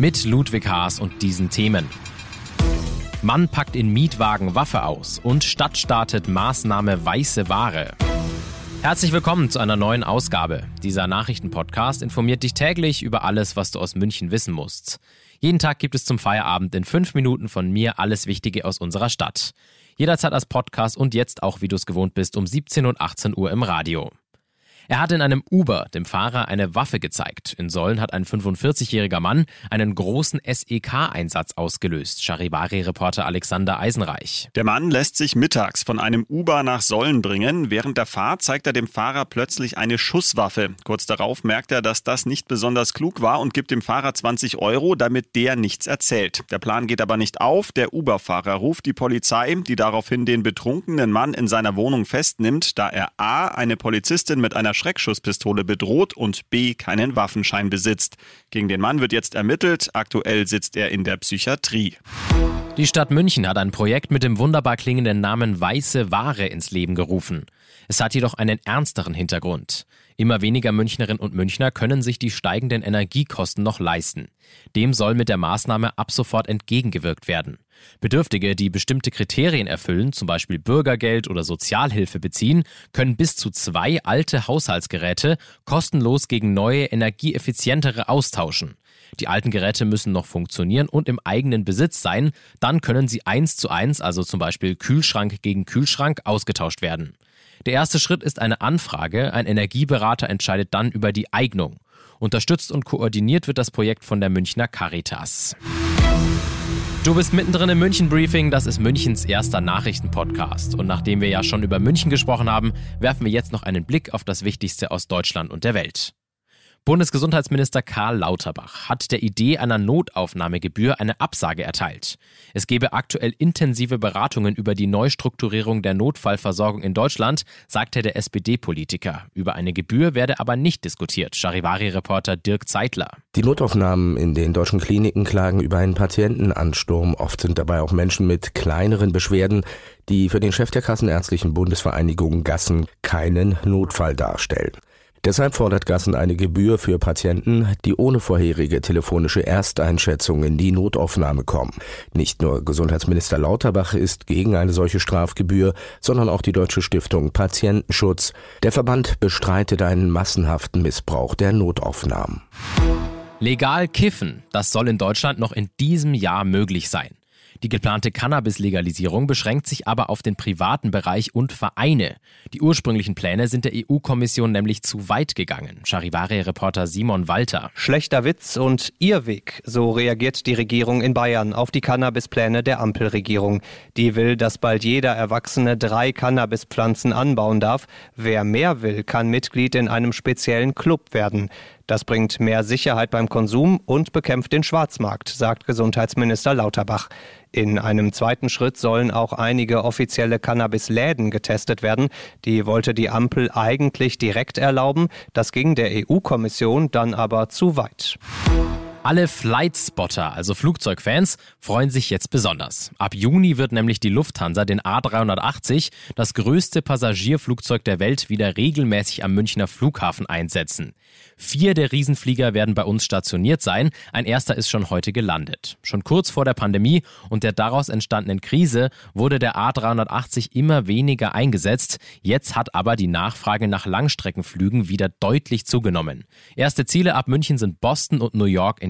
Mit Ludwig Haas und diesen Themen. Mann packt in Mietwagen Waffe aus und Stadt startet Maßnahme weiße Ware. Herzlich willkommen zu einer neuen Ausgabe. Dieser Nachrichtenpodcast informiert dich täglich über alles, was du aus München wissen musst. Jeden Tag gibt es zum Feierabend in fünf Minuten von mir alles Wichtige aus unserer Stadt. Jederzeit als Podcast und jetzt auch, wie du es gewohnt bist, um 17 und 18 Uhr im Radio. Er hat in einem Uber dem Fahrer eine Waffe gezeigt. In Sollen hat ein 45-jähriger Mann einen großen SEK-Einsatz ausgelöst. Charivari-Reporter Alexander Eisenreich. Der Mann lässt sich mittags von einem Uber nach Sollen bringen. Während der Fahrt zeigt er dem Fahrer plötzlich eine Schusswaffe. Kurz darauf merkt er, dass das nicht besonders klug war und gibt dem Fahrer 20 Euro, damit der nichts erzählt. Der Plan geht aber nicht auf. Der Uber-Fahrer ruft die Polizei, die daraufhin den betrunkenen Mann in seiner Wohnung festnimmt, da er A. eine Polizistin mit einer Schreckschusspistole bedroht und B keinen Waffenschein besitzt. Gegen den Mann wird jetzt ermittelt. Aktuell sitzt er in der Psychiatrie. Die Stadt München hat ein Projekt mit dem wunderbar klingenden Namen Weiße Ware ins Leben gerufen. Es hat jedoch einen ernsteren Hintergrund. Immer weniger Münchnerinnen und Münchner können sich die steigenden Energiekosten noch leisten. Dem soll mit der Maßnahme ab sofort entgegengewirkt werden. Bedürftige, die bestimmte Kriterien erfüllen, zum Beispiel Bürgergeld oder Sozialhilfe beziehen, können bis zu zwei alte Haushaltsgeräte kostenlos gegen neue, energieeffizientere austauschen. Die alten Geräte müssen noch funktionieren und im eigenen Besitz sein, dann können sie eins zu eins, also zum Beispiel Kühlschrank gegen Kühlschrank, ausgetauscht werden. Der erste Schritt ist eine Anfrage. Ein Energieberater entscheidet dann über die Eignung. Unterstützt und koordiniert wird das Projekt von der Münchner Caritas. Du bist mittendrin im München Briefing, das ist Münchens erster Nachrichtenpodcast. Und nachdem wir ja schon über München gesprochen haben, werfen wir jetzt noch einen Blick auf das Wichtigste aus Deutschland und der Welt. Bundesgesundheitsminister Karl Lauterbach hat der Idee einer Notaufnahmegebühr eine Absage erteilt. Es gebe aktuell intensive Beratungen über die Neustrukturierung der Notfallversorgung in Deutschland, sagte der SPD-Politiker. Über eine Gebühr werde aber nicht diskutiert. Charivari-Reporter Dirk Zeitler. Die Notaufnahmen in den deutschen Kliniken klagen über einen Patientenansturm. Oft sind dabei auch Menschen mit kleineren Beschwerden, die für den Chef der Kassenärztlichen Bundesvereinigung Gassen keinen Notfall darstellen. Deshalb fordert Gassen eine Gebühr für Patienten, die ohne vorherige telefonische Ersteinschätzung in die Notaufnahme kommen. Nicht nur Gesundheitsminister Lauterbach ist gegen eine solche Strafgebühr, sondern auch die Deutsche Stiftung Patientenschutz. Der Verband bestreitet einen massenhaften Missbrauch der Notaufnahmen. Legal kiffen, das soll in Deutschland noch in diesem Jahr möglich sein. Die geplante Cannabis-Legalisierung beschränkt sich aber auf den privaten Bereich und Vereine. Die ursprünglichen Pläne sind der EU-Kommission nämlich zu weit gegangen. Charivari-Reporter Simon Walter. Schlechter Witz und Irrweg, so reagiert die Regierung in Bayern auf die Cannabis-Pläne der Ampelregierung. Die will, dass bald jeder Erwachsene drei Cannabispflanzen anbauen darf. Wer mehr will, kann Mitglied in einem speziellen Club werden. Das bringt mehr Sicherheit beim Konsum und bekämpft den Schwarzmarkt, sagt Gesundheitsminister Lauterbach. In einem zweiten Schritt sollen auch einige offizielle Cannabis-Läden getestet werden. Die wollte die Ampel eigentlich direkt erlauben. Das ging der EU-Kommission dann aber zu weit. Alle Flightspotter, also Flugzeugfans, freuen sich jetzt besonders. Ab Juni wird nämlich die Lufthansa den A380, das größte Passagierflugzeug der Welt, wieder regelmäßig am Münchner Flughafen einsetzen. Vier der Riesenflieger werden bei uns stationiert sein. Ein erster ist schon heute gelandet. Schon kurz vor der Pandemie und der daraus entstandenen Krise wurde der A380 immer weniger eingesetzt. Jetzt hat aber die Nachfrage nach Langstreckenflügen wieder deutlich zugenommen. Erste Ziele ab München sind Boston und New York in